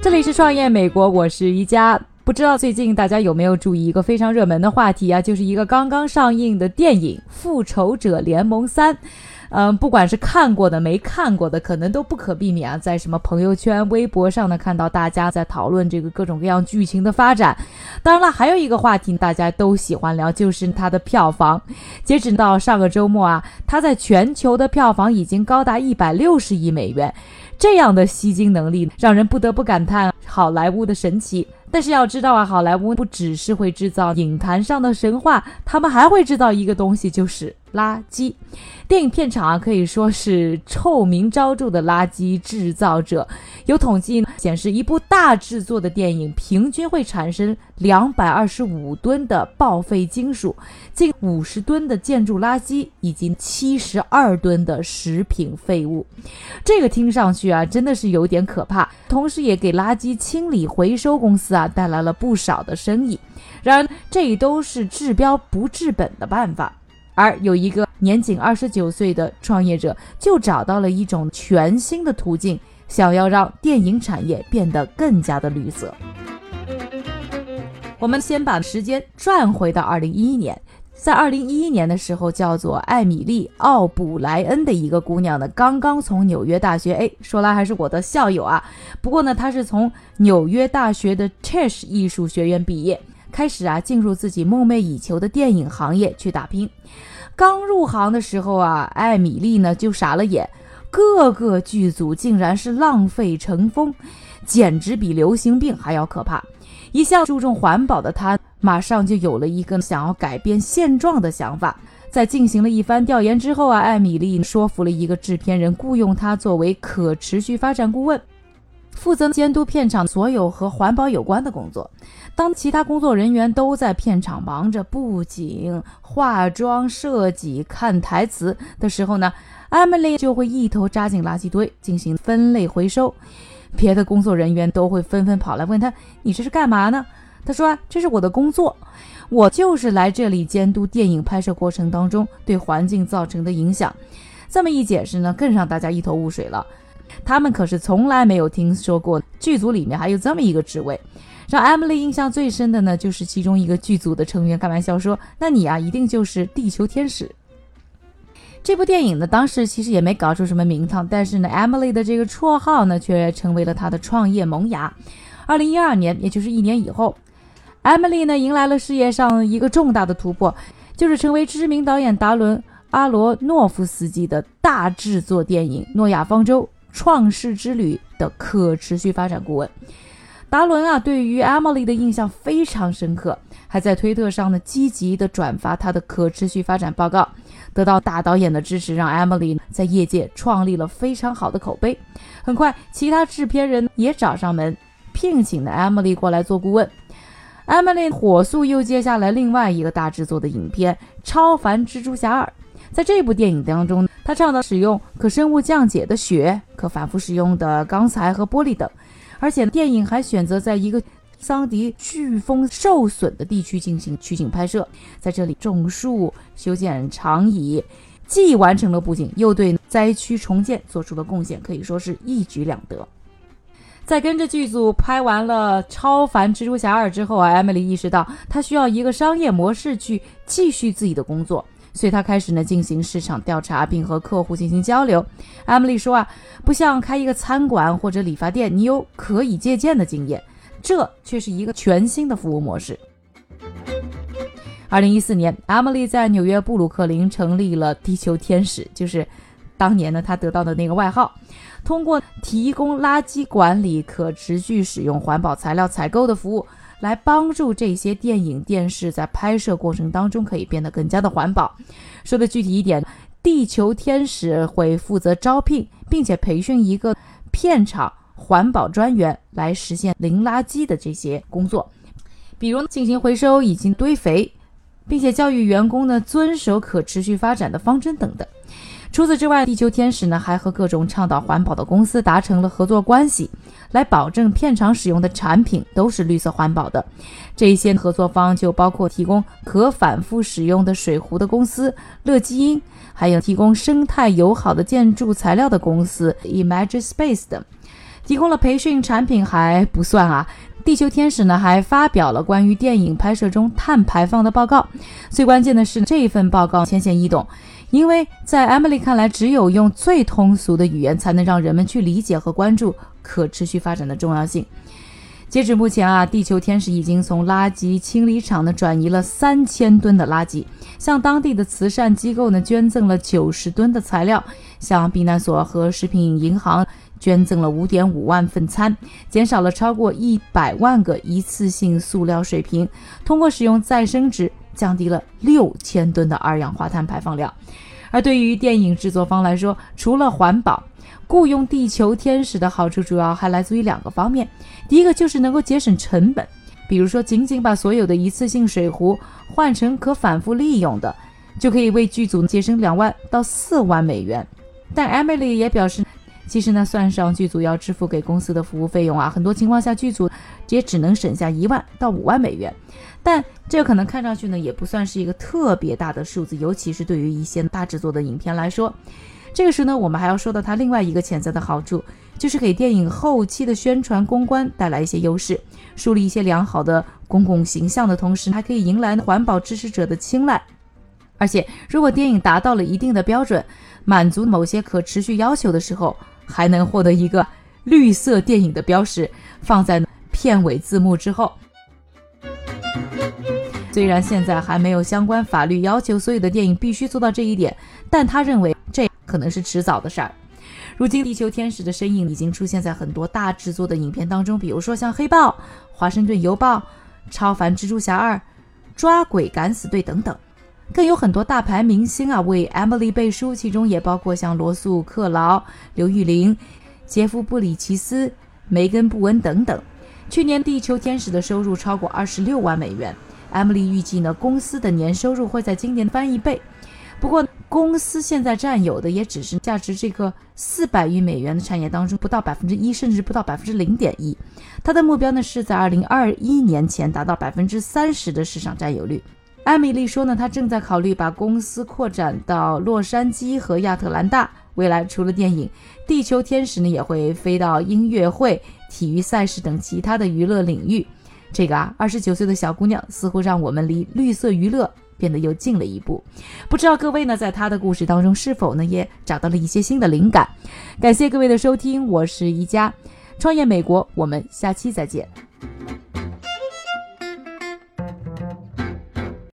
这里是创业美国，我是宜家。不知道最近大家有没有注意一个非常热门的话题啊？就是一个刚刚上映的电影《复仇者联盟三》。嗯，不管是看过的、没看过的，可能都不可避免啊，在什么朋友圈、微博上呢，看到大家在讨论这个各种各样剧情的发展。当然了，还有一个话题大家都喜欢聊，就是它的票房。截止到上个周末啊，它在全球的票房已经高达一百六十亿美元，这样的吸金能力，让人不得不感叹好莱坞的神奇。但是要知道啊，好莱坞不只是会制造影坛上的神话，他们还会制造一个东西，就是垃圾。电影片场啊，可以说是臭名昭著的垃圾制造者。有统计显示，一部大制作的电影平均会产生两百二十五吨的报废金属，近五十吨的建筑垃圾，以及七十二吨的食品废物。这个听上去啊，真的是有点可怕。同时，也给垃圾清理回收公司啊带来了不少的生意。然而，这都是治标不治本的办法。而有一个年仅二十九岁的创业者，就找到了一种全新的途径，想要让电影产业变得更加的绿色。我们先把时间转回到二零一一年，在二零一一年的时候，叫做艾米丽·奥布莱恩的一个姑娘呢，刚刚从纽约大学，哎，说来还是我的校友啊。不过呢，她是从纽约大学的 Tisch 艺术学院毕业。开始啊，进入自己梦寐以求的电影行业去打拼。刚入行的时候啊，艾米丽呢就傻了眼，各个剧组竟然是浪费成风，简直比流行病还要可怕。一向注重环保的她，马上就有了一个想要改变现状的想法。在进行了一番调研之后啊，艾米丽说服了一个制片人，雇佣她作为可持续发展顾问。负责监督片场所有和环保有关的工作。当其他工作人员都在片场忙着布景、化妆、设计、看台词的时候呢，Emily 就会一头扎进垃圾堆进行分类回收。别的工作人员都会纷纷跑来问他：“你这是干嘛呢？”他说：“这是我的工作，我就是来这里监督电影拍摄过程当中对环境造成的影响。”这么一解释呢，更让大家一头雾水了。他们可是从来没有听说过剧组里面还有这么一个职位。让 Emily 印象最深的呢，就是其中一个剧组的成员开玩笑说：“那你啊，一定就是地球天使。”这部电影呢，当时其实也没搞出什么名堂，但是呢，Emily 的这个绰号呢，却成为了她的创业萌芽。二零一二年，也就是一年以后，Emily 呢，迎来了事业上一个重大的突破，就是成为知名导演达伦·阿罗诺夫斯基的大制作电影《诺亚方舟：创世之旅》的可持续发展顾问。达伦啊，对于 Emily 的印象非常深刻，还在推特上呢积极的转发他的可持续发展报告，得到大导演的支持，让 Emily 在业界创立了非常好的口碑。很快，其他制片人也找上门，聘请了 Emily 过来做顾问。Emily 火速又接下来另外一个大制作的影片《超凡蜘蛛侠二》。在这部电影当中，他倡导使用可生物降解的雪、可反复使用的钢材和玻璃等。而且电影还选择在一个桑迪飓风受损的地区进行取景拍摄，在这里种树、修建长椅，既完成了布景，又对灾区重建做出了贡献，可以说是一举两得。在跟着剧组拍完了《超凡蜘蛛侠二》之后啊，艾米丽意识到她需要一个商业模式去继续自己的工作。所以她开始呢进行市场调查，并和客户进行交流。Emily 说啊，不像开一个餐馆或者理发店，你有可以借鉴的经验，这却是一个全新的服务模式。二零一四年，Emily 在纽约布鲁克林成立了地球天使，就是当年呢他得到的那个外号。通过提供垃圾管理、可持续使用环保材料采购的服务。来帮助这些电影、电视在拍摄过程当中可以变得更加的环保。说的具体一点，地球天使会负责招聘并且培训一个片场环保专员，来实现零垃圾的这些工作，比如进行回收已经堆肥，并且教育员工呢遵守可持续发展的方针等等。除此之外，地球天使呢还和各种倡导环保的公司达成了合作关系，来保证片场使用的产品都是绿色环保的。这些合作方就包括提供可反复使用的水壶的公司乐基因，还有提供生态友好的建筑材料的公司 Imagespace 等。提供了培训产品还不算啊。地球天使呢，还发表了关于电影拍摄中碳排放的报告。最关键的是，这一份报告浅显易懂，因为在 Emily 看来，只有用最通俗的语言，才能让人们去理解和关注可持续发展的重要性。截止目前啊，地球天使已经从垃圾清理厂呢转移了三千吨的垃圾，向当地的慈善机构呢捐赠了九十吨的材料，向避难所和食品银行。捐赠了五点五万份餐，减少了超过一百万个一次性塑料水瓶，通过使用再生纸降低了六千吨的二氧化碳排放量。而对于电影制作方来说，除了环保，雇佣地球天使的好处主要还来自于两个方面。第一个就是能够节省成本，比如说仅仅把所有的一次性水壶换成可反复利用的，就可以为剧组节省两万到四万美元。但 Emily 也表示。其实呢，算上剧组要支付给公司的服务费用啊，很多情况下剧组也只能省下一万到五万美元。但这可能看上去呢，也不算是一个特别大的数字，尤其是对于一些大制作的影片来说。这个时呢，我们还要说到它另外一个潜在的好处，就是给电影后期的宣传公关带来一些优势，树立一些良好的公共形象的同时，还可以迎来环保支持者的青睐。而且，如果电影达到了一定的标准，满足某些可持续要求的时候，还能获得一个绿色电影的标识，放在片尾字幕之后。虽然现在还没有相关法律要求所有的电影必须做到这一点，但他认为这可能是迟早的事儿。如今，地球天使的身影已经出现在很多大制作的影片当中，比如说像《黑豹》《华盛顿邮报》《超凡蜘蛛侠二》《抓鬼敢死队》等等。更有很多大牌明星啊为 Emily 背书，其中也包括像罗素·克劳、刘玉玲、杰夫·布里奇斯、梅根·布恩等等。去年《地球天使》的收入超过二十六万美元。Emily 预计呢，公司的年收入会在今年翻一倍。不过，公司现在占有的也只是价值这个四百亿美元的产业当中不到百分之一，甚至不到百分之零点一。他的目标呢，是在二零二一年前达到百分之三十的市场占有率。艾米丽说呢，她正在考虑把公司扩展到洛杉矶和亚特兰大。未来除了电影，地球天使呢也会飞到音乐会、体育赛事等其他的娱乐领域。这个啊，二十九岁的小姑娘似乎让我们离绿色娱乐变得又近了一步。不知道各位呢，在她的故事当中是否呢也找到了一些新的灵感？感谢各位的收听，我是宜佳，创业美国，我们下期再见。